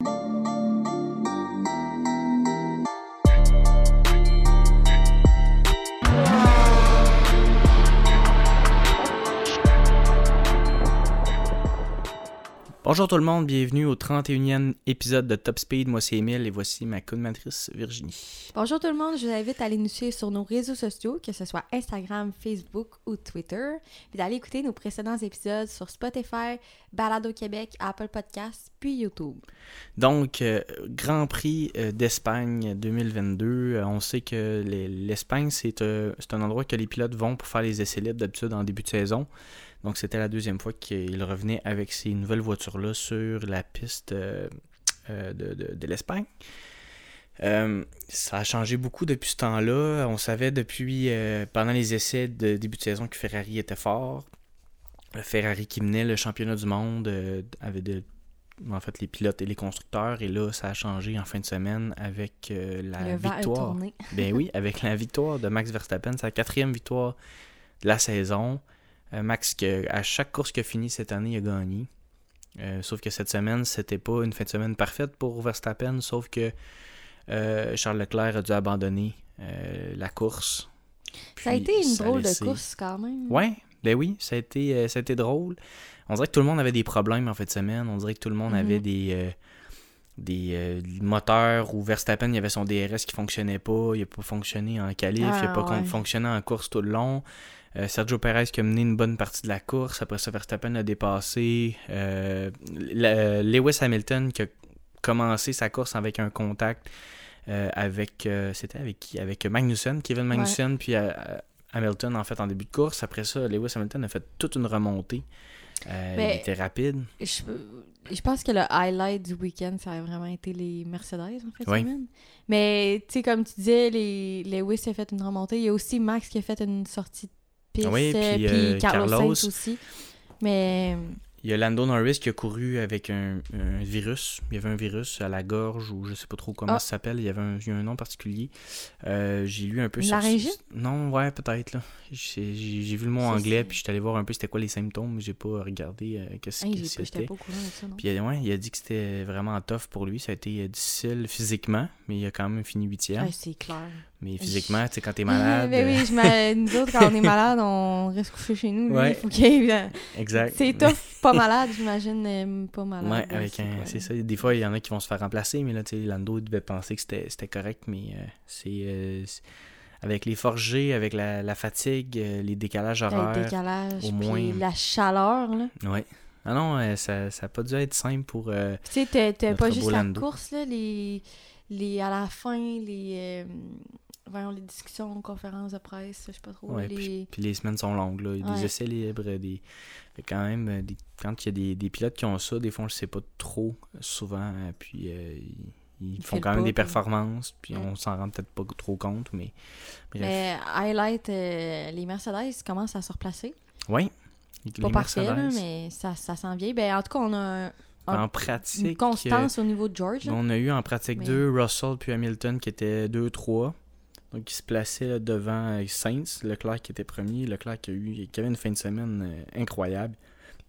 you Bonjour tout le monde, bienvenue au 31e épisode de Top Speed. Moi c'est Emile et voici ma co-matrice Virginie. Bonjour tout le monde, je vous invite à aller nous suivre sur nos réseaux sociaux, que ce soit Instagram, Facebook ou Twitter, puis d'aller écouter nos précédents épisodes sur Spotify, Balado Québec, Apple Podcasts, puis YouTube. Donc, euh, Grand Prix euh, d'Espagne 2022. Euh, on sait que l'Espagne, c'est un endroit que les pilotes vont pour faire les essais libres d'habitude en début de saison. Donc, c'était la deuxième fois qu'il revenait avec ces nouvelles voitures-là sur la piste euh, euh, de, l'Espagne. Euh, ça a changé beaucoup depuis ce temps-là. On savait depuis, pendant les essais de début de saison, que Ferrari était fort. Ferrari qui menait le championnat du monde avait de, en fait les pilotes et les constructeurs. Et là, ça a changé en fin de semaine avec la victoire. Ben oui, avec la victoire de Max Verstappen, sa quatrième victoire de la saison. Euh, Max, que, à chaque course qu'il a fini cette année, il a gagné. Euh, sauf que cette semaine, c'était pas une fin de semaine parfaite pour Verstappen, sauf que euh, Charles Leclerc a dû abandonner la course. ça a été une drôle de course quand même. Ouais, ben oui, ça a, été, ça a été drôle. On dirait que tout le monde avait des problèmes en fin de semaine. On dirait que tout le monde mhm. avait des, des moteurs où Verstappen, il y avait son DRS qui fonctionnait pas, il n'a pas fonctionné en qualif, il n'a pas ah, fonctionné en course tout le long. Euh, Sergio Perez qui a mené une bonne partie de la course. Après ça, Verstappen a dépassé. Euh, Lewis Hamilton qui a commencé sa course avec un contact euh, avec. C'était avec qui? Avec Magnussen, Kevin Magnussen, puis Hamilton en fait en début de course. Après ça, Lewis Hamilton a fait toute une remontée. il était rapide. Je, pense que le highlight du week-end, ça a vraiment été les Mercedes, en fait. Mais, tu sais, comme tu disais, les, Lewis a fait une remontée. Il y a aussi Max qui a fait une sortie oui, puis, euh, Carlos, aussi. Mais il y a Lando Norris qui a couru avec un, virus. Il y avait un virus à la gorge ou je sais pas trop comment ah. ça s'appelle. Il y avait un, un nom particulier. Euh, j'ai lu un peu sur. Non, ouais, peut-être. là. J'ai vu le mot anglais puis j'étais allé voir un peu c'était quoi les symptômes. mais J'ai pas regardé euh, qu'est-ce que c'était. Puis ouais, il a dit que c'était vraiment tough pour lui. Ça a été euh, difficile physiquement, mais il a quand même fini huitième. Ouais, c'est clair. Mais physiquement, tu sais, quand t'es malade. mais oui, je nous autres, quand on est malade, on reste couché chez nous. Ouais. exact. C'est tough pas malade, j'imagine, pas malade. Ouais, avec un. C'est ça. Des fois, il y en a qui vont se faire remplacer, mais là, tu sais, Lando devait penser que c'était correct, mais euh, euh, c'est. avec les forgés, avec la, fatigue, euh, les décalages horaires. Les décalages, au moins. la chaleur, là. Ouais. Ah non, ça n'a pas dû être simple pour. tu sais, t'as pas juste la course, là, les, les, à la fin, les voyons, les discussions, conférences de presse, je sais pas trop. puis, les semaines sont longues, là. Il y a des essais libres, des... quand même, euh, des... quand il y a des, des, pilotes qui ont ça, des fois, on le sait pas trop souvent, euh, puis euh, ils, font quand même des performances, puis on s'en rend peut-être pas trop compte, mais... Mais highlight, les Mercedes commencent à se replacer. Oui, Pas parfait, mais ça, ça s'en vient. Ben, en tout cas, on a en pratique. Une constance au niveau de George. On a eu en pratique deux, Russell puis Hamilton qui étaient 2-3. Donc, il se plaçait devant Saints, Leclerc qui était premier. Leclerc qui, a eu, qui avait une fin de semaine euh, incroyable.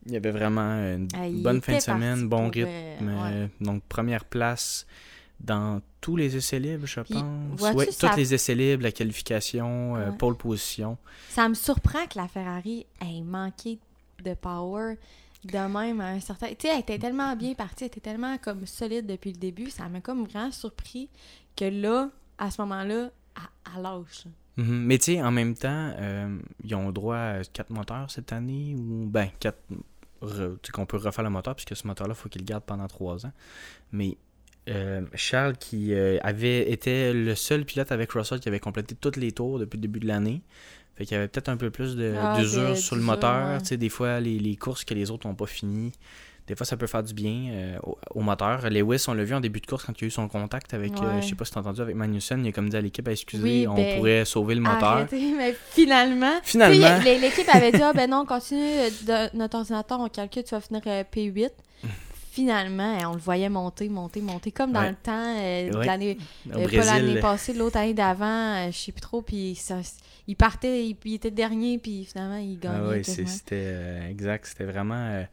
Il y avait vraiment une ah, bonne fin de semaine, bon rythme. Euh, donc, première place dans tous les essais libres, je pense. Oui, tous les essais libres, la qualification, euh, pole position. Ça me surprend que la Ferrari ait manqué de power de même à un certain. Tu sais, elle était tellement bien partie, elle était tellement comme solide depuis le début. Ça m'a comme vraiment surpris que là, à ce moment-là, à, l'âge. Mhm. Mais tu sais, en même temps, euh, ils ont droit à quatre moteurs cette année, ou ben, quatre. qu'on peut refaire le moteur, puisque ce moteur-là, il faut qu'il le garde pendant trois ans. Mais euh, Charles, qui euh, avait été le seul pilote avec Russell qui avait complété tous les tours depuis le début de l'année. Fait qu'il y avait peut-être un peu plus ah, d'usure sur le moteur. Tu sais, des fois, les, les, courses que les autres n'ont pas finies. Des fois, ça peut faire du bien euh, au, moteur. Lewis, on l'a vu en début de course quand il y a eu son contact avec, euh, je sais pas si t'as entendu, avec Magnussen. Il a comme dit à l'équipe, excusez, on ben, pourrait sauver le moteur. mais finalement, finalement... l'équipe avait dit, ah ben non, continue de, notre ordinateur, on calcule, tu vas finir euh, P8 finalement, on le voyait monter, monter, monter, comme dans le temps de l'année, pas l'année passée, l'autre année d'avant, je sais plus trop, puis ça, il partait, il, il, était dernier, puis finalement, il gagnait. Ah oui, c'était exact, c'était vraiment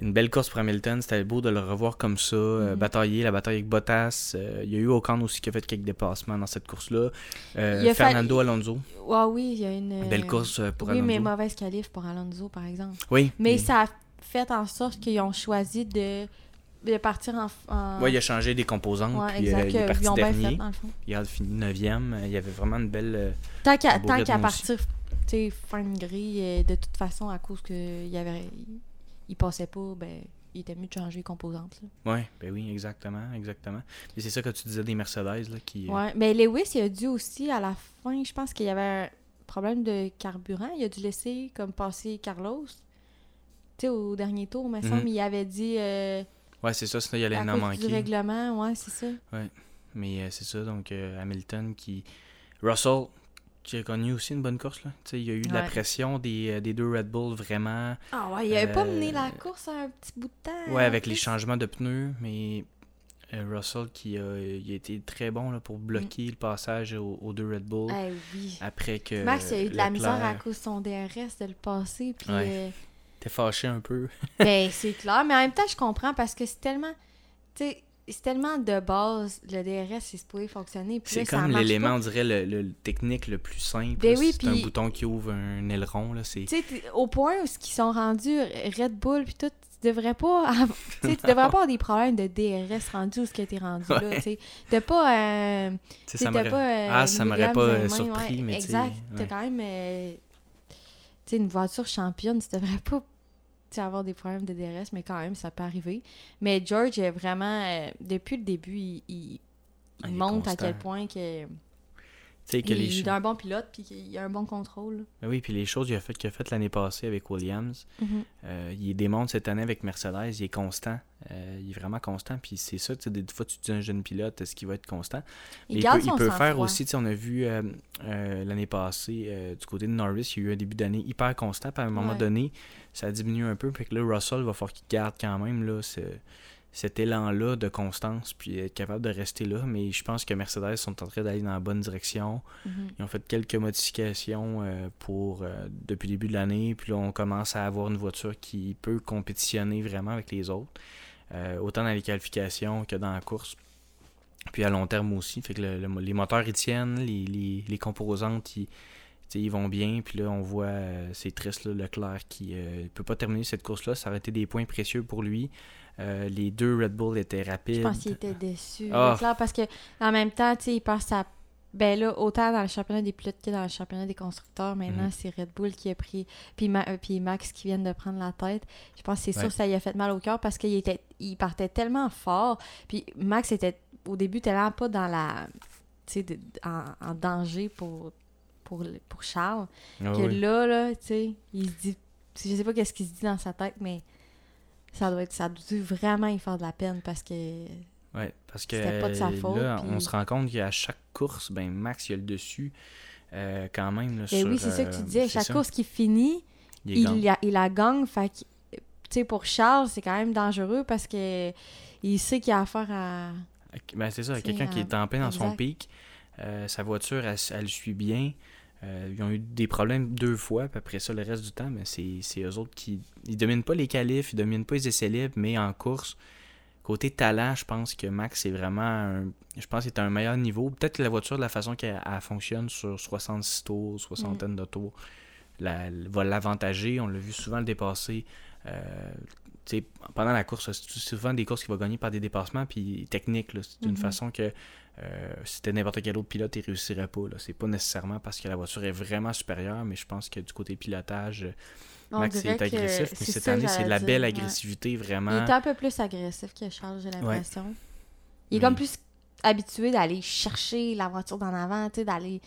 une belle course pour Hamilton. C'était beau de le revoir comme ça, euh, mm-hmm. batailler, la bataille avec Bottas. Euh, il y a eu Ocon aussi qui a fait quelques dépassements dans cette course-là. Fernando Alonso. Ah oui, il y a une. Belle course pour Alonso. Oui, mais mauvaise qualif pour Alonso, par exemple. Oui. Mais ça a fait en sorte qu'ils ont choisi de de partir en. Oui, il a changé des composantes. Ouais, puis, exact. il est parti dernier. Fait, dans le fond. Il a fini 9e. Il y avait vraiment une belle. Tant qu'à partir fin de grille, de toute façon, à cause qu'il y avait il passait pas, ben, il était mieux de changer les composantes. Oui, ben oui, exactement, exactement. C'est ça que tu disais des Mercedes là, qui. Euh, ouais, mais Lewis, il a dû aussi à la fin, je pense qu'il y avait un problème de carburant. Il a dû laisser comme passer Carlos. Tu sais, au dernier tour, me semble, mhm. il avait dit. Euh, ouais, c'est ça, sinon il allait en manquer. du règlement, ouais, c'est ça. Ouais, mais euh, c'est ça, donc Hamilton qui. Russell, qui a connu aussi une bonne course. Là. il y a eu de la pression des, euh, des, deux Red Bull vraiment. Ah ouais, il avait pas mené la euh, course un petit bout de temps. Ouais, avec les changements de pneus, mais euh, Russell qui a, il a, été très bon là, pour bloquer le passage aux, deux Red Bull. Eh oui. Après que. Max a eu de la misère à cause de son DRS de le passer. Puis. T'es fâché un peu. ben, c'est clair, mais en même temps, je comprends parce que c'est tellement. Tu sais, c'est tellement de base, le DRS, c'est supposé fonctionner. C'est comme l'élément, on dirait, le, technique le plus simple. Ben oui, c'est un bouton qui ouvre un aileron. Là, tu sais, au point où ils sont rendus, Red Bull, puis tout, tu devrais pas avoir, tu devrais pas avoir des problèmes de DRS rendu où ce qui a été rendu là. Tu n'as pas. Euh, ça pas ah, ça m'aurait pas euh, surpris, mais Exact. Tu as quand même. Euh, tu sais, une voiture championne, tu devrais pas avoir des problèmes de DRS, mais quand même, ça peut arriver. Mais George, est vraiment, euh, depuis le début, il, il, ah, montre à quel point que. Que il, les... est un bon pilote puis qu'il a un bon contrôle. Ben oui, puis les choses qu'il a faites fait l'année passée avec Williams, mm-hmm. euh, il démontre cette année avec Mercedes, il est constant. Euh, il est vraiment constant. Puis c'est ça, des fois tu dis un jeune pilote, est-ce qu'il va être constant? Il, il peut, il peut faire aussi, on a vu l'année passée, du côté de Norris, il y a eu un début d'année hyper constant, puis à un moment donné, ça diminue un peu. Fait que là, Russell va falloir qu'il garde quand même là, cet élan-là de constance, puis être capable de rester là. Mais je pense que Mercedes sont en train d'aller dans la bonne direction. Mm-hmm. Ils ont fait quelques modifications euh, pour euh, depuis le début de l'année. Puis là, on commence à avoir une voiture qui peut compétitionner vraiment avec les autres. Euh, autant dans les qualifications que dans la course. Puis à long terme aussi. Fait que les moteurs ils tiennent, les, les, les composantes ils, ils vont bien, puis là, on voit, c'est triste, là, Leclerc qui ne peut pas terminer cette course-là. Ça aurait été des points précieux pour lui. Euh, les deux Red Bull étaient rapides. Je pense qu'il était déçu, ah. Leclerc, parce que en même temps, il passe à. Ben là, autant dans le championnat des pilotes que dans le championnat des constructeurs, maintenant, mhm. c'est Red Bull qui a pris. Puis, puis Max qui vient de prendre la tête. Je pense que c'est sûr que ça lui a fait mal au cœur parce qu'il était il partait tellement fort. Puis Max était au début tellement pas dans la. Tu sais, en danger pour pour, pour Charles. Ah que là, là, tu sais, il se dit. Je sais pas qu'est-ce qu'il se dit dans sa tête, mais ça doit être. Ça doit vraiment y faire de la peine parce que. Ouais, parce que pas de sa faute, là, on se rend compte qu'à chaque course, ben Max il a le dessus euh, quand même. Là, ben oui, c'est ça que tu euh, disais. Chaque course qui finit, il, a, il a gagne. Fait que, tu sais, pour Charles, c'est quand même dangereux parce que il sait qu'il a affaire à. Ben, c'est ça, quelqu'un qui est en dans son pic. Euh, sa voiture, elle, elle, suit bien. Euh, ils ont eu des problèmes deux fois, puis après ça, le reste du temps, mais c'est eux autres qui. Ils dominent pas les qualifs, ils dominent pas les essais libres, mais en course, côté talent, je pense que Max est vraiment. Un, je pense qu'il est à un meilleur niveau. Peut-être que la voiture, de la façon qu'elle fonctionne sur 66 tours, soixantaine de tours, la, va l'avantager. On l'a vu souvent le dépasser. Euh, pendant la course, c'est souvent des courses qui vont gagner par des dépassements puis techniques. C'est d'une mm-hmm. façon que euh, si c'était n'importe quel autre pilote, il réussirait pas. C'est pas nécessairement parce que la voiture est vraiment supérieure, mais je pense que du côté pilotage, Max est agressif. Mais cette année, c'est de la belle agressivité, vraiment. Il est un peu plus agressif que Charles, j'ai l'impression. Il est comme plus habitué d'aller chercher la voiture d'en avant, d'aller.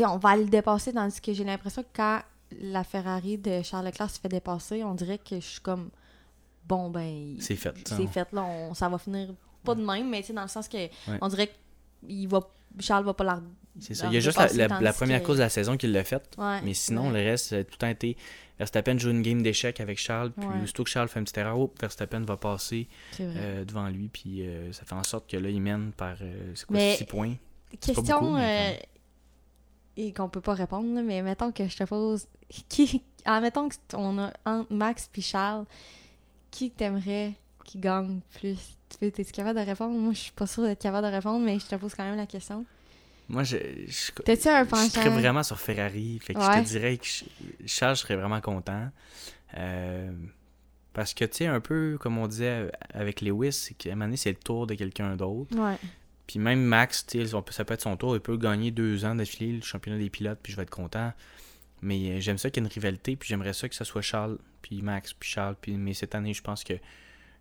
on va le dépasser, tandis que j'ai l'impression que quand la Ferrari de Charles Leclerc se fait dépasser, on dirait que je suis comme bon ben c'est fait c'est fait là ça va finir pas de même, mais dans le sens que on dirait que va, Charles va pas la. C'est ça. Il y a juste la, première course de la saison qu'il l'a faite. mais sinon, le reste, tout le temps été. Verstappen joue une game d'échecs avec Charles, puis aussitôt que Charles fait une petite erreur, oh, Verstappen va passer euh, devant lui, puis euh, ça fait en sorte que là, il mène par euh, c'est quoi, 6 points? Question et qu'on peut pas répondre, mais mettons que je te pose. Qui... mettons qu'on a Max puis Charles, qui t'aimerais qui gagne plus? Tu es capable de répondre? Moi, je suis pas sûre d'être capable de répondre, mais je te pose quand même la question. Moi, je. je T'es-tu un Je serais vraiment sur Ferrari. Fait que je te dirais que Charles, je serais vraiment content. Euh, parce que, tu sais, un peu comme on disait avec Lewis, c'est qu'à un moment donné, c'est le tour de quelqu'un d'autre. Ouais. Puis même Max, tu sais, ça peut être son tour. Il peut gagner deux ans d'affilée le championnat des pilotes, puis je vais être content. Mais euh, j'aime ça qu'il y ait une rivalité, puis j'aimerais ça que ce soit Charles, puis Max, puis Charles. Puis, mais cette année, je pense que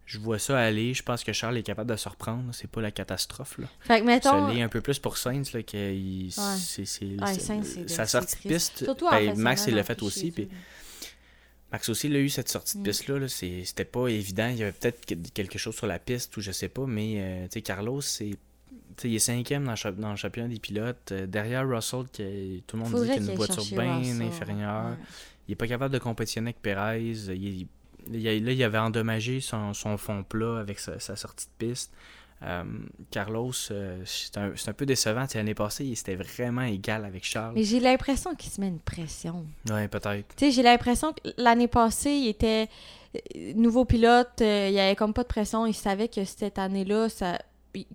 je vois ça aller. Je pense que Charles est capable de se reprendre. C'est pas la catastrophe. Là. Fait que mettons. Ça un peu plus pour Sainz. Là, que c'est, sa sortie de piste. Ben, Max, il l'a fait aussi. Puis, Max aussi, il a eu cette sortie de mm. piste-là. C'était pas évident. Il y avait peut-être quelque chose sur la piste ou je sais pas. Mais euh, sais Carlos, c'est il est cinquième dans, dans, le championnat des pilotes. Euh, derrière Russell, qui, tout le monde dit qu'il a une voiture bien inférieure. Il est pas capable de compétitionner avec Perez. Il, là, il avait endommagé son, fond plat avec sa, sortie de piste. Euh, Carlos, euh, c'est un, peu décevant. L'année passée, il était vraiment égal avec Charles. Mais j'ai l'impression qu'il se met une pression. Oui, peut-être. J'ai l'impression que l'année passée, il était nouveau pilote. il n'y avait comme pas de pression. Il savait que cette année-là, ça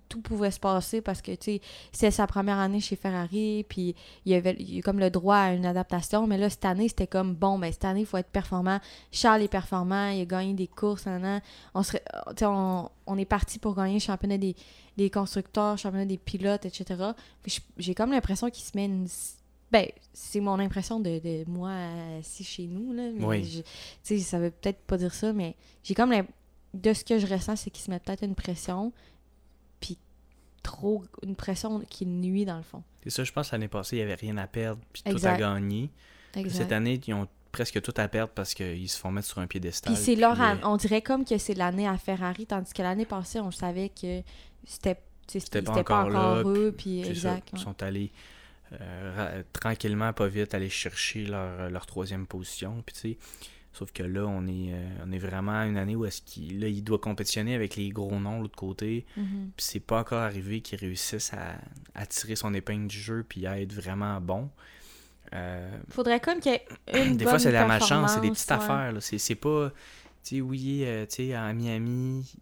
tout pouvait se passer parce que, tu sais, c'est sa première année chez Ferrari, puis il y avait eu comme le droit à une adaptation, mais là, cette année, c'était comme, bon, ben, cette année, il faut être performant. Charles est performant, il a gagné des courses, On, serait, on, on est parti pour gagner le championnat des, des constructeurs, championnat des pilotes, etc. J'ai comme l'impression qu'il se met une... Ben, c'est mon impression de, de moi assis chez nous, là. Tu sais, ça veut peut-être pas dire ça, mais j'ai comme de ce que je ressens, c'est qu'il se met peut-être une pression trop une pression qui nuit dans le fond. C'est ça, je pense l'année passée, il n'y avait rien à perdre, puis tout a gagné. Cette année, ils ont presque tout à perdre parce qu'ils se font mettre sur un piédestal. Puis c'est leur euh, on dirait comme que c'est l'année à Ferrari, tandis que l'année passée, on savait que c'était c'était pas, encore, là, eux, puis exact. ils sont allés euh, tranquillement, pas vite, aller chercher leur, leur troisième position. Puis tu sais, Sauf que là, on est, euh, on est vraiment à une année où est-ce qu'il il doit compétitionner avec les gros noms de l'autre côté. Mm-hmm. Puis c'est pas encore arrivé qu'il réussisse à, tirer son épingle du jeu puis à être vraiment bon. Euh, Faudrait comme qu'il y ait une Des fois, c'est la malchance, c'est des petites affaires. C'est pas, tu sais, oui, euh, tu sais, à Miami,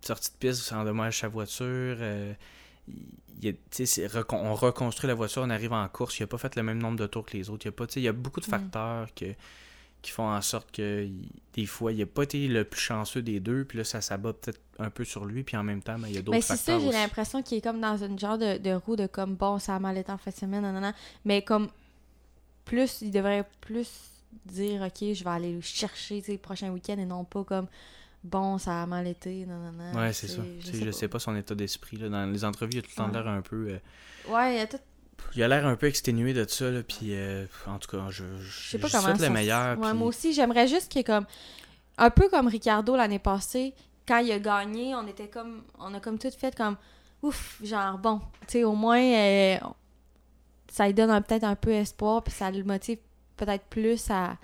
sortie de piste, ça endommage sa voiture. Il, on reconstruit la voiture, on arrive en course, il a pas fait le même nombre de tours que les autres. Il y a, pas, il y a beaucoup de mm. facteurs que qui font en sorte que des fois, il n'a pas été le plus chanceux des deux, puis là, ça s'abat peut-être un peu sur lui, puis en même temps, ben, il y a d'autres facteurs. Mais c'est ça, j'ai l'impression qu'il est comme dans une genre de, roue de comme bon, ça a mal été en fin de semaine, non, mais comme plus, il devrait plus dire ok, je vais aller le chercher le prochain week-end et non pas comme bon, ça a mal été, non. Ouais, c'est ça. Je sais, sais, pas. son état d'esprit. Dans les entrevues, il a tout le temps l'air un peu. Euh, ouais, il a tout il a l'air un peu exténué de ça, là, puis euh, en tout cas, je, je, sais pas comment souhaite le meilleur. Moi aussi, j'aimerais juste qu'il y ait comme. Un peu comme Ricardo l'année passée, quand il a gagné, on était comme. On a comme tout fait comme. Ouf, genre, bon, tu sais, au moins, euh, ça lui donne peut-être un peu espoir, puis ça le motive peut-être plus à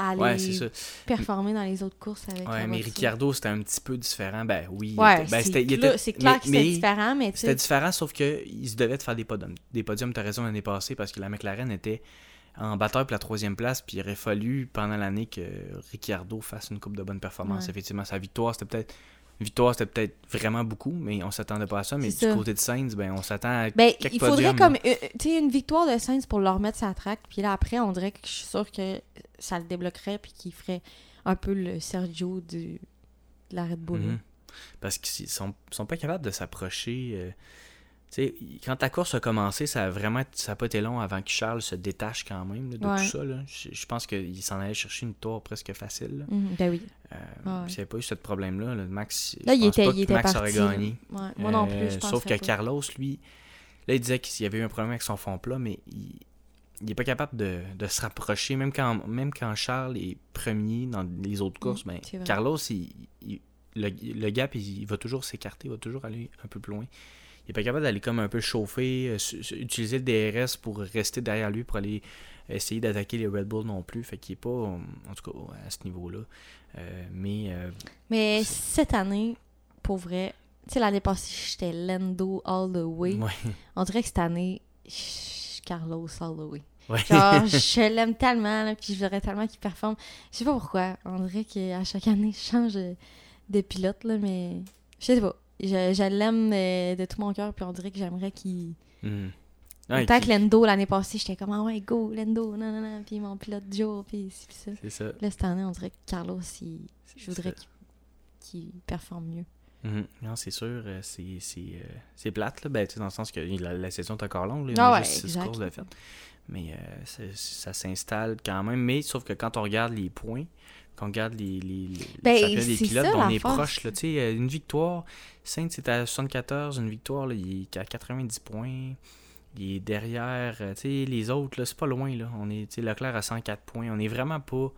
à aller performer dans les autres courses avec Ouais, mais Ricciardo, c'était un petit peu différent. Ben oui, ouais, ben, c'est clair que c'était différent, mais C'était différent, sauf qu'il se devait de faire des podiums. Des podiums, t'as raison, l'année passée, parce que la McLaren était en batteur pour la troisième place, puis il aurait fallu, pendant l'année, que Ricciardo fasse une coupe de bonne performance. Effectivement, sa victoire, c'était peut-être victoire, c'était peut-être vraiment beaucoup, mais on s'attendait pas à ça. Mais du côté de Sainz, ben, on s'attend à ben, Il faudrait comme euh, une victoire de Sainz pour leur remettre sa traque. Puis là, après, on dirait que je suis sûr que ça le débloquerait puis qu'il ferait un peu le Sergio du, de la Red Bull. Mhm. Parce qu'ils sont, sont pas capables de s'approcher. Euh, sais, quand ta course a commencé, ça a vraiment ça a pas été long avant que Charles se détache quand même de tout ça. Là. Je, pense qu'il s'en allait chercher une tour presque facile. Mhm, ben oui. Euh, S'il n'y avait pas eu ce problème-là, Max, là, il était, il était Max parti, aurait gagné. Moi non plus, je euh, Sauf que Carlos, lui, là, il disait qu'il y avait eu un problème avec son fond plat, mais il, il est pas capable de, de, se rapprocher. Même quand, même quand Charles est premier dans les autres courses, ben, Carlos, il, le, le, gap, il, va toujours s'écarter, il va toujours aller un peu plus loin il est pas capable d'aller comme un peu chauffer, euh, utiliser le DRS pour rester derrière lui pour aller essayer d'attaquer les Red Bull non plus. Fait qu'il est pas, en tout cas, à ce niveau-là. Euh, mais. Euh, mais cette année, pour vrai, tu sais, l'année passée, j'étais Lando all the way. On dirait que cette année, Carlos all the way. Genre, je l'aime tellement, là, puis je voudrais tellement qu'il performe. Je sais pas pourquoi. On dirait qu'à chaque année, je change de, pilote, là, mais je sais pas. Je, l'aime de, tout mon cœur, puis on dirait que j'aimerais qu'il. Mm. Tant que Lendo, l'année passée, j'étais comme, ah ouais, go, Lendo, non, non, non, puis mon pilote Joe, puis ça. C'est ça. Là, cette année, on dirait que Carlos, je voudrais qu'il performe mieux. Mhm. Non, c'est sûr, euh, euh, c'est plate, là. Ben, dans le sens que la, la session est encore longue, là, ah juste courses de fête. Mais euh, ça s'installe quand même. Mais sauf que quand on regarde les points, quand on regarde les, les, les ben, des pilotes, on est proche. Là, une victoire, Sainte c'est à 74, une victoire, là, il est à 90 points. Il est derrière les autres, c'est pas loin. Là. On est Leclerc à 104 points. On est vraiment pas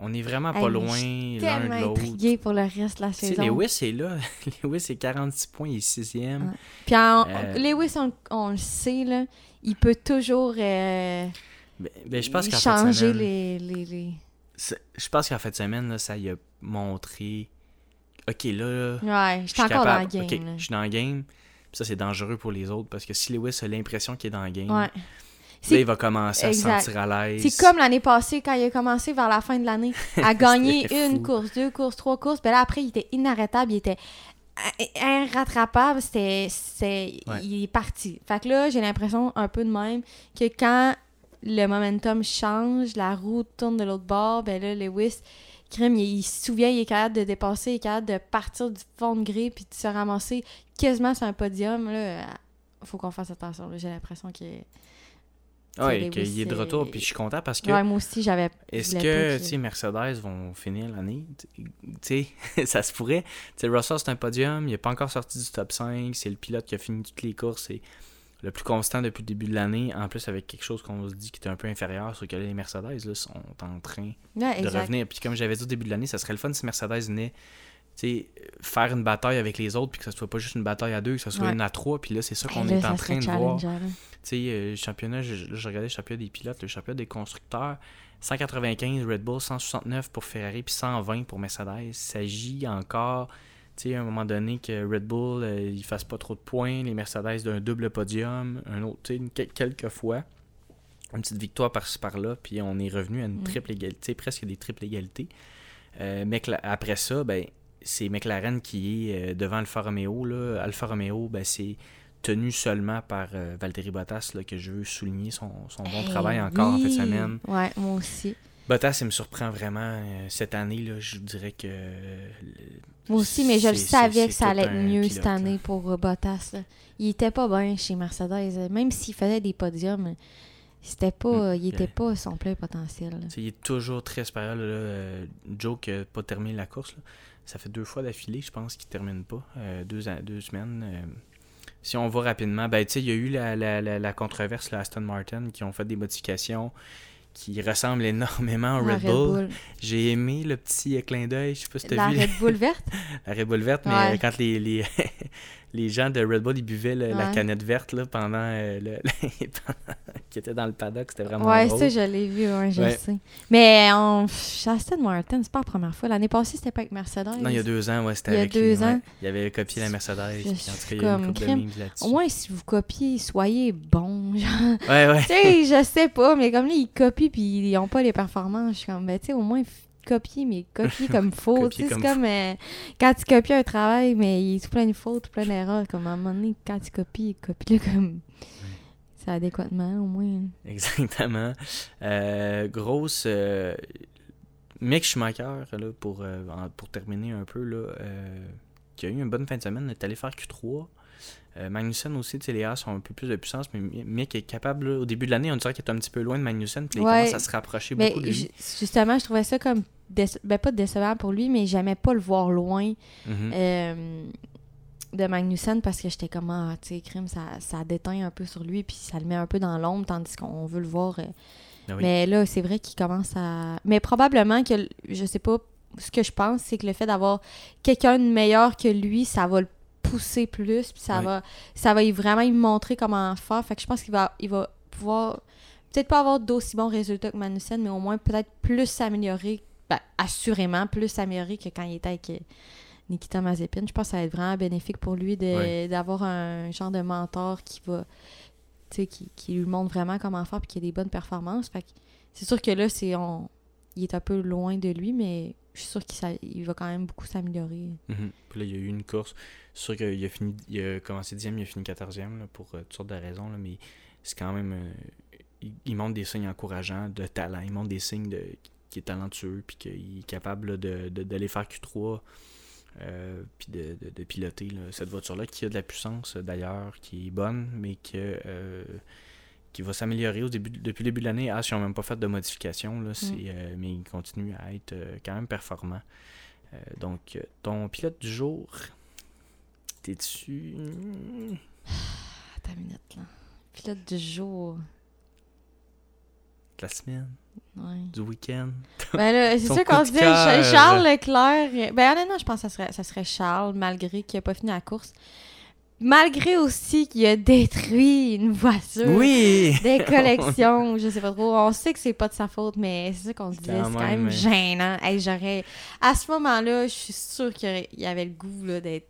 on est vraiment pas loin l'un de l'autre. pour le reste de la saison. Lewis est là. Lewis est 46 points, il est sixième. Puis euh, Lewis, on, le sait, là, il peut toujours euh, ben, ben, je pense changer les... les, les... Je pense qu'en fin de semaine, là, ça y a montré... OK, là... Ouais, je suis encore dans le game. Je suis dans le game. Puis ça, c'est dangereux pour les autres parce que si Lewis a l'impression qu'il est dans le game... Ouais Là, il va commencer à se sentir à l'aise. C'est comme l'année passée, quand il a commencé vers la fin de l'année, à gagner une course, deux courses, trois courses. Ben là, après, il était inarrêtable, il était irrattrapable. C'était. Il est parti. Fait que là, j'ai l'impression un peu de même que quand le momentum change, la roue tourne de l'autre bord, ben là, Lewis. Crème, il, se souvient, il est capable de dépasser, il est capable de partir du fond de grille puis de se ramasser quasiment sur un podium. Là, faut qu'on fasse attention. J'ai l'impression qu'il oui, qu'il est de retour, puis je suis content parce que. Ouais, moi aussi, j'avais. Est-ce que, Mercedes vont finir l'année? Tu sais, ça se pourrait. Russell, c'est un podium, il n'est pas encore sorti du top 5, c'est le pilote qui a fini toutes les courses et le plus constant depuis le début de l'année, en plus avec quelque chose qu'on se dit qui est un peu inférieur, sur que les Mercedes là, sont en train de revenir. Puis comme j'avais dit au début de l'année, ça serait le fun si Mercedes venait faire une bataille avec les autres, puis que ce soit pas juste une bataille à deux, que ce soit une à trois, puis là, c'est ça qu'on est en train de voir. Tu sais, euh, championnat, je, je, regardais le championnat des pilotes, le championnat des constructeurs, 195 Red Bull, 169 pour Ferrari, puis 120 pour Mercedes. Il s'agit encore, tu sais, à un moment donné, que Red Bull, euh, il fasse pas trop de points, les Mercedes d'un double podium, un autre, quelques fois. Une petite victoire par-ci par-là, puis on est revenu à une triple égalité, presque des triples égalités. Euh, mais après ça, ben, c'est McLaren qui est euh, devant Alfa Romeo. Là. Alfa Romeo, ben, c'est tenu seulement par euh, Valtteri Bottas, là, que je veux souligner son, son bon travail encore en fin de semaine. Ouais, moi aussi. Bottas, il me surprend vraiment euh, cette année. Là, je dirais que. moi aussi, mais je le savais que ça allait être mieux cette année pour Bottas. Il était pas bien chez Mercedes. Même s'il faisait des podiums, c'était pas, mm. il était pas son plein potentiel. Il est toujours très supérieur. Joe qui n'a pas terminé la course. Ça fait deux fois d'affilée, je pense, qu'il termine pas. Euh, deux, deux semaines. Euh. si on va rapidement, ben, il y a eu la, la, la, controverse, là, Aston Martin, qui ont fait des modifications qui ressemblent énormément au Red, Bull. J'ai aimé le petit clin d'œil, je sais pas si tu as vu. La Red Bull verte? la Red Bull verte, mais quand les, les, les gens de Red Bull, ils buvaient la canette verte là, pendant, euh, le, qui était dans le paddock. C'était vraiment Ouais, drôle. ça, je l'ai vu, ouais, je sais. Mais on... Aston Martin, c'est pas la première fois. L'année passée, c'était pas avec Mercedes. Non, il y a deux ans, ouais, c'était avec Il y a deux ans. Il avait copié la Mercedes. Je, en tout cas, il y a une couple de là-dessus. Au moins, si vous copiez, soyez bon. ouais, ouais. tu sais, je sais pas, mais comme là, ils copient puis ils ont pas les performances. Je suis comme, ben, tu sais, au moins, copier, mais copier comme faux. c'est comme, euh, quand tu copies un travail, mais il y a tout plein de fautes, plein d'erreurs. Comme à un moment donné, quand tu copies, copie-le comme. C'est adéquatement, au moins. Exactement. Euh, grosse. Euh, Mick Schumacher, là, pour, euh, pour terminer un peu, là, qui a eu une bonne fin de semaine, est allé faire Q3. Euh, Magnussen aussi, les A sont un peu plus de puissance, mais Mick est capable, au début de l'année, on dirait qu'il est un petit peu loin de Magnussen, puis il commence à se rapprocher beaucoup de lui. Justement, je trouvais ça comme, ben, pas décevant pour lui, mais j'aimais pas le voir loin mhm. euh, de Magnussen parce que j'étais comme, ah, tu sais, crime, ça, ça déteint un peu sur lui, puis ça le met un peu dans l'ombre, tandis qu'on veut le voir. Euh. Ah mais là, c'est vrai qu'il commence à. Mais probablement que, je sais pas, ce que je pense, c'est que le fait d'avoir quelqu'un de meilleur que lui, ça va le pousser plus, puis ça va ça va vraiment lui montrer comment faire. Fait que je pense qu'il va, il va pouvoir peut-être pas avoir d'aussi bons résultats que Manusen, mais au moins peut-être plus s'améliorer, ben, assurément plus s'améliorer que quand il était avec euh, Nikita Mazepin. Je pense que ça va être vraiment bénéfique pour lui d'avoir un genre de mentor qui va qui, qui lui montre vraiment comment faire puis qui a des bonnes performances. Fait c'est sûr que là, c'est on, il est un peu loin de lui, mais je suis sûr qu'il va quand même beaucoup s'améliorer. Mhm. Là, il y a eu une course. C'est sûr qu'il a fini, il a commencé 10e, il a fini 14e pour euh, toutes sortes de raisons, là, mais c'est quand même. Euh, il, montre des signes encourageants de talent. Il montre des signes de qu'il est talentueux, puis qu'il est capable d'aller faire Q3. Euh, puis de, de, piloter cette voiture-là qui a de la puissance d'ailleurs, qui est bonne, mais que qui va s'améliorer au début, depuis le début de l'année. Ah, ils n'ont même pas fait de modifications, là, mm. euh, mais il continue à être euh, quand même performant. Euh, donc, ton pilote du jour, t'es-tu? Attends une minute, là. Pilote du jour. De la semaine. Du week-end. Ben là, c'est ça qu'on se dit. Charles Leclerc. Ben honnêtement, je pense que ça serait, ça serait Charles, malgré qu'il n'a pas fini la course malgré aussi qu'il a détruit une voiture, oui. des collections, je sais pas trop. On sait que c'est pas de sa faute, mais c'est ça qu'on se disait, c'est quand même gênant. j'aurais... À ce moment-là, je suis sûre qu'il y avait le goût d'être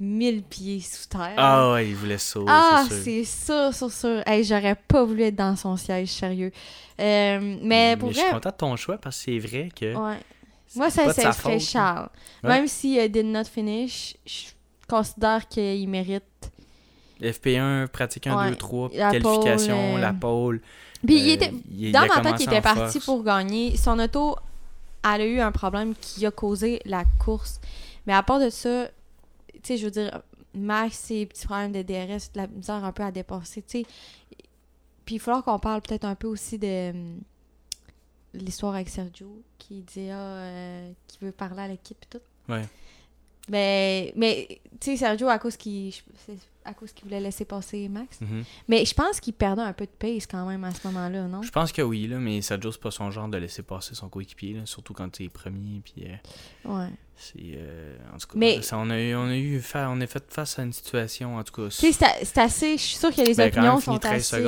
mille pieds sous terre. Ah ouais, il voulait sauter. Ah, c'est sûr, sûr, sûr. Hey, j'aurais pas voulu être dans son siège, sérieux. Euh, mais pour Je suis content de ton choix parce que c'est vrai que. Ouais. Moi, ça, ça Charles. Même s'il si, did not finish, je considère qu'il mérite. FP1, pratique 1, 2, 3, qualification, la pole. Puis il euh, était, dans ma tête, il était parti pour gagner. Son auto, elle a eu un problème qui a causé la course. Mais à part de ça, tu sais, je veux dire, Max, ses petits problèmes de DRS, la misère un peu à dépasser, tu sais. Puis il va qu'on parle peut-être un peu aussi de hum, l'histoire avec Sergio, qui dit, ah, euh, qui veut parler à l'équipe et tout. Ouais. Mais, mais tu sais, Sergio, à cause qu'il à cause qu'il voulait laisser passer Max. Mhm. Mais je pense qu'il perdait un peu de pace quand même à ce moment-là, non? Je pense que oui, là, mais Sergio, c'est pas son genre de laisser passer son coéquipier, surtout quand tu es premier. Puis, euh, ouais. C'est. Euh, en tout cas, mais... on, a eu, on, a eu on est fait face à une situation, en tout cas. Tu sais, c'est assez. Je suis sûre que les ben, opinions sont assez.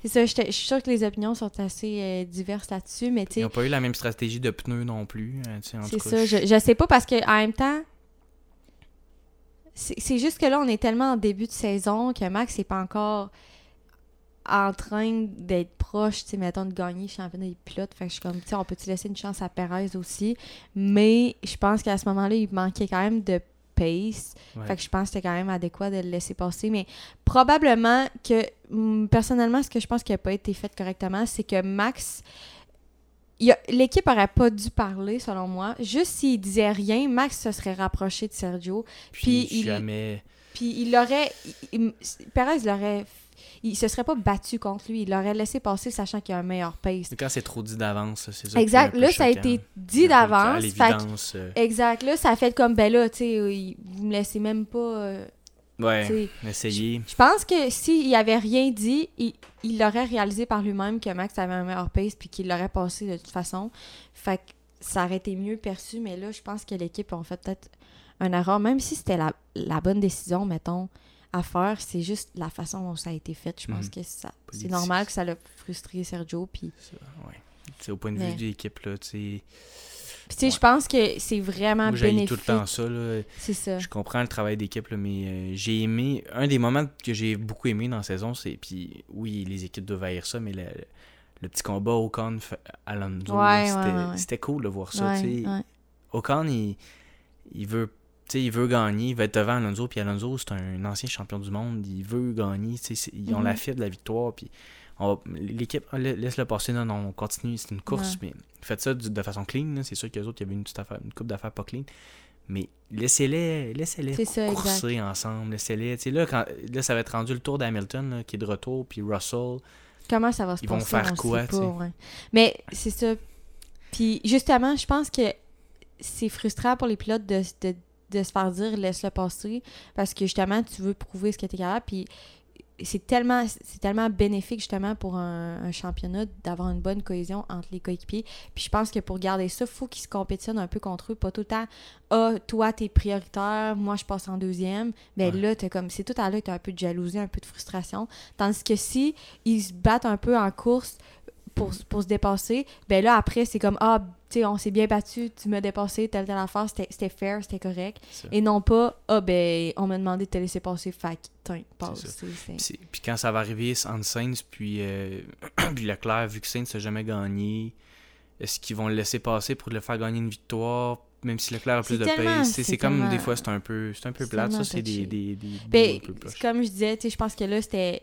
C'est ça, je suis sûre que les opinions sont assez euh, diverses là-dessus, mais tu sais. Ils n'ont pas eu la même stratégie de pneus non plus. c'est ça, je, je sais pas parce qu'en même temps c'est juste que là, on est tellement en début de saison que Max n'est pas encore en train d'être proche, tu sais, mettons, de gagner le championnat des pilotes. Fait que je suis comme, tu sais, on peut-tu laisser une chance à Perez aussi? Mais je pense qu'à ce moment-là, il manquait quand même de pace. Fait que je pense que c'était quand même adéquat de le laisser passer. Mais probablement que, personnellement, ce que je pense qui n'a pas été fait correctement, c'est que Max L'équipe aurait pas dû parler, selon moi. Juste s'il disait rien, Max se serait rapproché de Sergio. Puis, il, jamais... Puis il l'aurait... Perez l'aurait... Il se serait pas battu contre lui. Il l'aurait laissé passer, sachant qu'il a un meilleur pace. Quand c'est trop dit d'avance, c'est ça. Exact. Là, ça a été dit d'avance. Euh. Exact. Là, ça a fait comme, ben là, tu sais, vous me laissez même pas... Ouais, essayer. Je, pense que s'il avait rien dit, il, l'aurait réalisé par lui-même que Max avait un meilleur pace puis qu'il l'aurait passé de toute façon. Fait que ça aurait été mieux perçu, mais là, je pense que l'équipe a fait peut-être un erreur, même si c'était la, bonne décision, mettons, à faire, c'est juste la façon dont ça a été fait. Je pense mhm. que ça c'est normal que ça l'a frustré Sergio. Puis... C'est au point de vue de l'équipe, là, tu sais puis, tu sais, je pense que c'est vraiment Moi, bénéfique. tout le temps ça. Là. C'est ça. Je comprends le travail d'équipe, mais euh, j'ai aimé. Un des moments que j'ai beaucoup aimé dans la saison, c'est. Puis, oui, les équipes doivent haïr ça, mais le, petit combat Ocon Alonso, ouais, c'était cool de voir ça. tu sais. Ocon, il, il veut il veut gagner, il va être devant Alonso, puis Alonso, c'est un ancien champion du monde, il veut gagner, ils ont la mhm. fibre de la victoire, puis l'équipe, laisse-le passer, non, non, on continue, c'est une course, mais faites ça de, façon clean, c'est sûr qu'il y a autres, il y avait une, affaire, une coupe d'affaires pas clean, mais laissez-les laissez-les courser ensemble, laissez-les, là, quand, là, ça va être rendu le tour d'Hamilton, qui est de retour, puis Russell. Comment ça va se Ils passer? vont faire quoi, Mais c'est ça. Puis justement, je pense que c'est frustrant pour les pilotes de, de, de se faire dire laisse-le passer parce que justement, tu veux prouver ce que tu es capable. Puis c'est tellement, c'est tellement bénéfique justement pour un, championnat d'avoir une bonne cohésion entre les coéquipiers. Puis je pense que pour garder ça, il faut qu'ils se compétitionnent un peu contre eux, pas tout le temps Ah, toi, t'es prioritaire, moi je passe en deuxième. Mais ben là, t'es comme c'est tout à l'heure, t'as un peu de jalousie, un peu de frustration. Tandis que si ils se battent un peu en course pour, pour se dépasser, ben là, après, c'est comme, ah, tu sais, on s'est bien battu, tu m'as dépassé, telle, telle affaire, c'était fair, c'était correct. Et non pas, ah, ben, on m'a demandé de te laisser passer, fait que, passe. Puis quand ça va arriver en Saints, puis, euh, puis Leclerc, vu que Saints n'a jamais gagné, est-ce qu'ils vont le laisser passer pour le faire gagner une victoire même si Leclerc a plus de pace? C'est comme des fois, c'est un peu, un peu plate. Ça, c'est des. des, des ben, comme je disais, je pense que là, c'était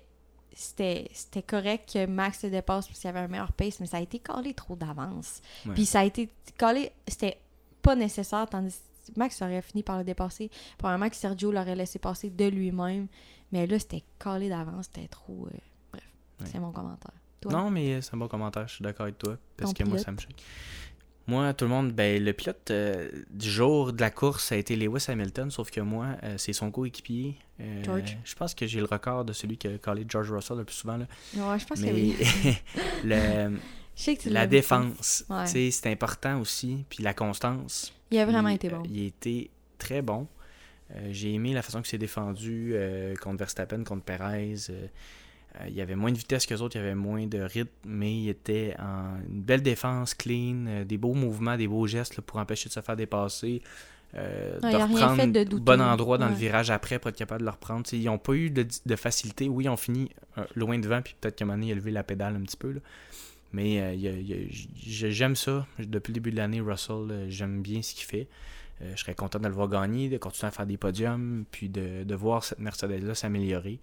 c'était correct que Max se dépasse parce qu'il y avait un meilleur pace, mais ça a été collé trop d'avance. Puis ça a été collé, c'était pas nécessaire, tandis que Max aurait fini par le dépasser. Probablement que Sergio l'aurait laissé passer de lui-même, mais là, c'était collé d'avance, c'était trop. Euh, bref, c'est mon commentaire. Non, mais c'est un bon commentaire, je suis d'accord avec toi, parce que moi, ça me choque. Moi, tout le monde, ben, le pilote euh, du jour de la course, ça a été Lewis Hamilton, sauf que moi, euh, c'est son coéquipier. Euh, George. Je pense que j'ai le record de celui qui a collé George Russell le plus souvent. Là. Ouais, je pense que oui. le, la défense, c'est important aussi. Puis la constance. Il a vraiment été bon. Il a été très bon. j'ai aimé la façon qu'il s'est défendu contre Verstappen, contre Perez. Euh, il y avait moins de vitesse que les autres, il y avait moins de rythme, mais il était en une belle défense, clean, euh, des beaux mouvements, des beaux gestes pour empêcher de se faire dépasser. Euh, de reprendre bon endroit dans le virage après pour être capable de le reprendre. ils n'ont pas eu de, facilité. Oui, ils ont fini loin devant, puis peut-être qu'à un moment donné, il a levé la pédale un petit peu. Mais j'aime ça. Depuis le début de l'année, Russell, j'aime bien ce qu'il fait. je serais content de le voir gagner, de continuer à faire des podiums, puis de, de voir cette Mercedes-là s'améliorer.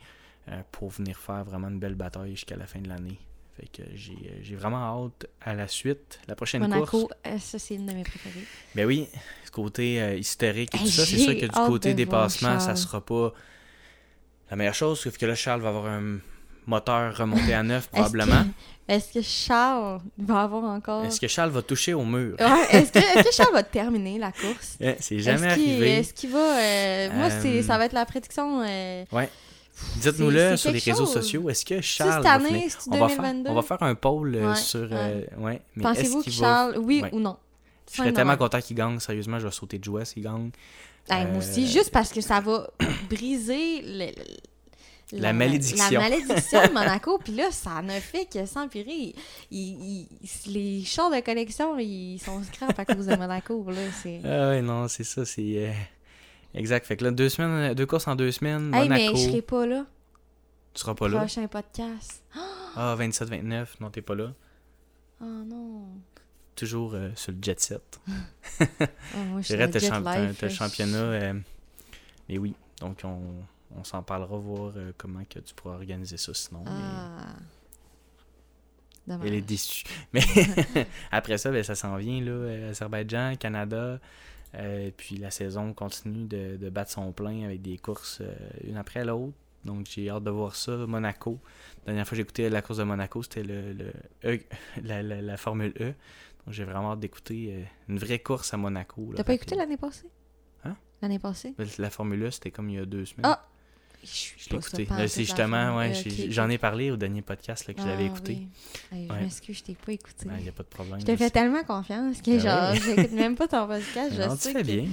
Euh, pour venir faire vraiment une belle bataille jusqu'à la fin de l'année. Fait que j'ai euh, vraiment hâte à la suite. La prochaine Monaco, course. Euh, ça, c'est une de mes préférées. Ben oui, ce côté hystérique et tout ça, c'est sûr que du côté dépassement, ça sera pas la meilleure chose, sauf que là, Charles va avoir un moteur remonté à neuf, probablement. Est-ce que, Charles va avoir encore. Est-ce que Charles va toucher au mur? Est-ce que, Charles va terminer la course? C'est jamais arrivé. Est-ce qu'il va. Moi, ça va être la prédiction. Ouais. Dites-nous-le sur les réseaux sociaux. Est-ce que Charles. Cette année, on, va faire, on va faire un poll euh, sur. Euh, ouais. Pensez-vous que Charles, oui ou non? Je serais tellement content qu'il gagne. Sérieusement, je vais sauter de joie s'il gagne. moi aussi, euh, juste parce que ça va briser la, malédiction. La malédiction de Monaco. Puis là, ça ne fait que s'empirer. les chars de collection, ils sont scrap à cause de Monaco. Là, ah ouais, non, c'est ça. C'est. Exact. Fait que là, deux, semaines, deux courses en deux semaines. Hey, Monaco. mais je serai pas là. Tu seras pas là? Prochain podcast. Ah, 27-29. Non, t'es pas là. Oh non. Toujours euh, sur le jet set. oh, moi, je suis le championnat. Euh, mais oui, donc on, on s'en parlera, voir euh, comment que tu pourras organiser ça sinon. Ah. Elle est déçue. Mais après ça, ben, ça s'en vient, là. Azerbaïdjan, Canada. Euh, puis la saison continue de, battre son plein avec des courses euh, une après l'autre. Donc j'ai hâte de voir ça. Monaco. La dernière fois que j'ai écouté la course de Monaco, c'était le, e, la, Formule E. Donc j'ai vraiment hâte d'écouter euh, une vraie course à Monaco. T'as pas écouté l'année passée? Hein? L'année passée? La Formule E, c'était comme il y a deux semaines. Ah! Je l'ai écouté. C'est justement, ouais, j'en ai parlé au dernier podcast là, que j'avais ah écouté. Oui. Je m'excuse, je t'ai pas écouté. Il n'y a pas de problème. Je te fais tellement confiance que ben genre, j'écoute même pas ton podcast. Je non, sais tu fais bien.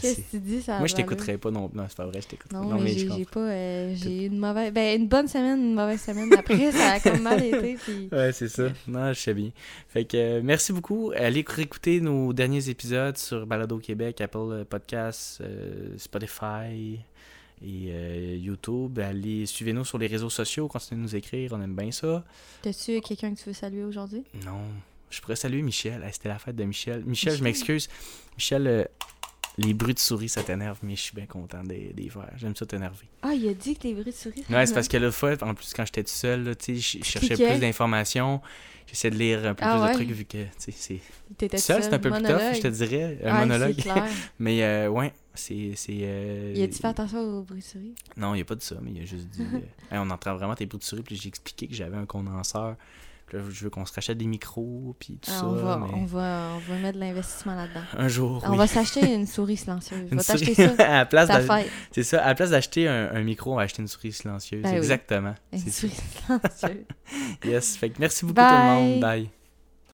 Qu'est-ce que tu dis, ça Moi, je t'écouterais pas non Non, c'est pas vrai, je t'écouterais. Non, mais j'ai pas. Euh, j'ai une mauvaise. Ben, une bonne semaine, une mauvaise semaine. Après, ça a comme mal été. Puis... Ouais, c'est ça. Non, je sais bien. Fait que euh, merci beaucoup. Allez écouter nos derniers épisodes sur Balado Québec, Apple Podcasts, euh, Spotify et euh, YouTube. Allez, suivez-nous sur les réseaux sociaux, continuez de nous écrire, on aime bien ça. T'as-tu quelqu'un que tu veux saluer aujourd'hui? Non. Je pourrais saluer Michel. C'était la fête de Michel. Michel, je m'excuse. Michel, euh, les bruits de souris, ça t'énerve, mais je suis bien content des, faire. J'aime ça t'énerver. Ah, il a dit que les bruits de souris. Ouais, c'est parce que l'autre fois, en plus, quand j'étais tout seul, je cherchais plus d'informations. J'essaie de lire un peu ah plus de trucs vu que, tu sais, c'est. Seul, c'est un peu plus tough, je te dirais. Un monologue. mais, euh, ouais, c'est. Euh... Il a-tu fait attention aux bruits de souris? Non, il a pas dit ça, mais il a juste dit. euh, on entend vraiment tes bruits de souris, puis j'ai expliqué que j'avais un condenseur je veux qu'on se rachète des micros, puis tout ah, ça. On va, on, va, on va mettre de l'investissement là-dedans. Un jour. On va s'acheter une souris silencieuse. On va t'acheter ça. à la place C'est ça. À la place d'acheter un, micro, on va acheter une souris silencieuse. Ben Exactement. Une souris silencieuse. yes. Fait que merci beaucoup tout le monde. Bye.